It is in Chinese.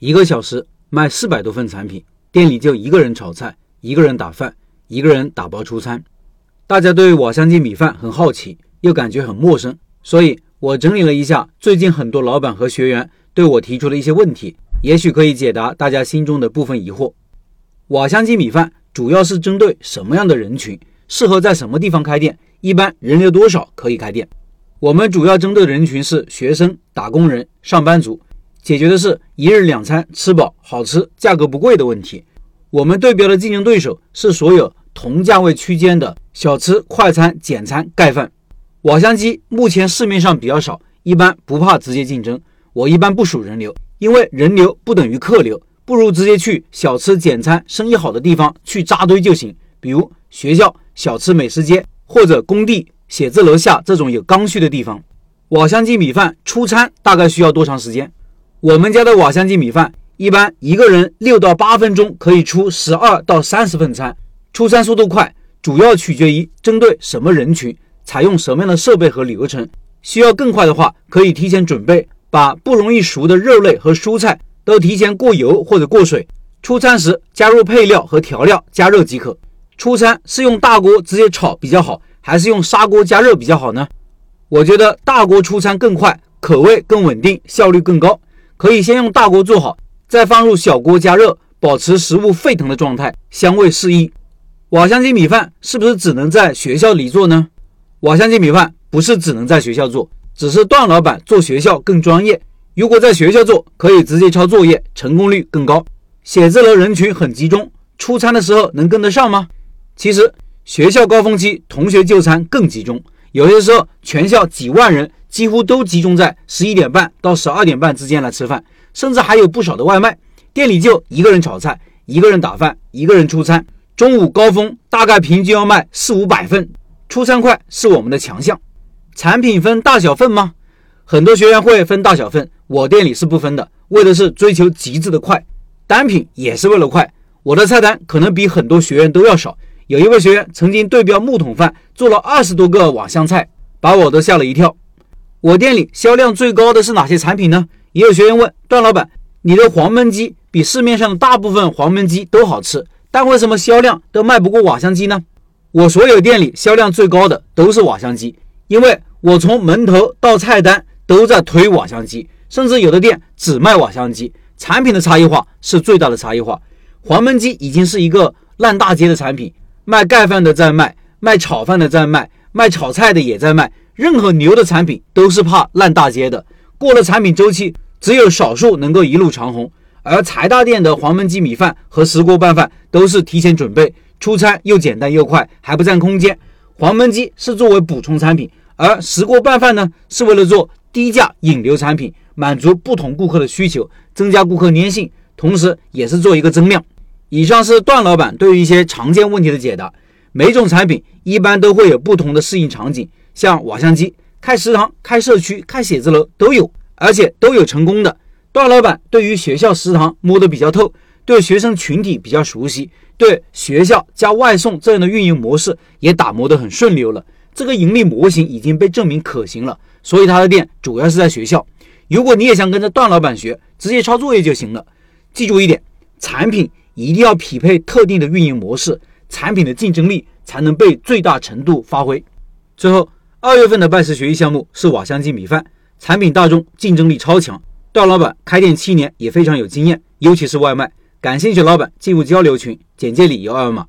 一个小时卖四百多份产品，店里就一个人炒菜，一个人打饭，一个人打包出餐。大家对瓦香鸡米饭很好奇，又感觉很陌生，所以我整理了一下最近很多老板和学员对我提出的一些问题，也许可以解答大家心中的部分疑惑。瓦香鸡米饭主要是针对什么样的人群？适合在什么地方开店？一般人流多少可以开店？我们主要针对的人群是学生、打工人、上班族，解决的是一日两餐吃饱、好吃、价格不贵的问题。我们对标的竞争对手是所有同价位区间的小吃、快餐、简餐、盖饭。瓦香鸡目前市面上比较少，一般不怕直接竞争。我一般不数人流，因为人流不等于客流。不如直接去小吃简餐生意好的地方去扎堆就行，比如学校、小吃美食街或者工地、写字楼下这种有刚需的地方。瓦香鸡米饭出餐大概需要多长时间？我们家的瓦香鸡米饭一般一个人六到八分钟可以出十二到三十份餐，出餐速度快，主要取决于针对什么人群，采用什么样的设备和流程。需要更快的话，可以提前准备，把不容易熟的肉类和蔬菜。都提前过油或者过水，出餐时加入配料和调料，加热即可。出餐是用大锅直接炒比较好，还是用砂锅加热比较好呢？我觉得大锅出餐更快，口味更稳定，效率更高。可以先用大锅做好，再放入小锅加热，保持食物沸腾的状态，香味适宜。瓦香鸡米饭是不是只能在学校里做呢？瓦香鸡米饭不是只能在学校做，只是段老板做学校更专业。如果在学校做，可以直接抄作业，成功率更高。写字楼人群很集中，出餐的时候能跟得上吗？其实学校高峰期同学就餐更集中，有些时候全校几万人几乎都集中在十一点半到十二点半之间来吃饭，甚至还有不少的外卖。店里就一个人炒菜，一个人打饭，一个人出餐。中午高峰大概平均要卖四五百份，出餐快是我们的强项。产品分大小份吗？很多学员会分大小份。我店里是不分的，为的是追求极致的快，单品也是为了快。我的菜单可能比很多学员都要少。有一位学员曾经对标木桶饭做了二十多个瓦香菜，把我都吓了一跳。我店里销量最高的是哪些产品呢？也有学员问段老板：“你的黄焖鸡比市面上的大部分黄焖鸡都好吃，但为什么销量都卖不过瓦香鸡呢？”我所有店里销量最高的都是瓦香鸡，因为我从门头到菜单都在推瓦香鸡。甚至有的店只卖瓦香鸡，产品的差异化是最大的差异化。黄焖鸡已经是一个烂大街的产品，卖盖饭的在卖，卖炒饭的在卖，卖炒菜的也在卖。任何牛的产品都是怕烂大街的，过了产品周期，只有少数能够一路长红。而财大店的黄焖鸡米饭和石锅拌饭都是提前准备，出餐又简单又快，还不占空间。黄焖鸡是作为补充产品，而石锅拌饭呢，是为了做低价引流产品。满足不同顾客的需求，增加顾客粘性，同时也是做一个增量。以上是段老板对于一些常见问题的解答。每种产品一般都会有不同的适应场景，像瓦香鸡，开食堂、开社区、开写字楼都有，而且都有成功的。段老板对于学校食堂摸得比较透，对学生群体比较熟悉，对学校加外送这样的运营模式也打磨得很顺溜了。这个盈利模型已经被证明可行了，所以他的店主要是在学校。如果你也想跟着段老板学，直接抄作业就行了。记住一点，产品一定要匹配特定的运营模式，产品的竞争力才能被最大程度发挥。最后，二月份的拜师学艺项目是瓦香鸡米饭，产品大众，竞争力超强。段老板开店七年，也非常有经验，尤其是外卖。感兴趣老板进入交流群，简介里有二维码。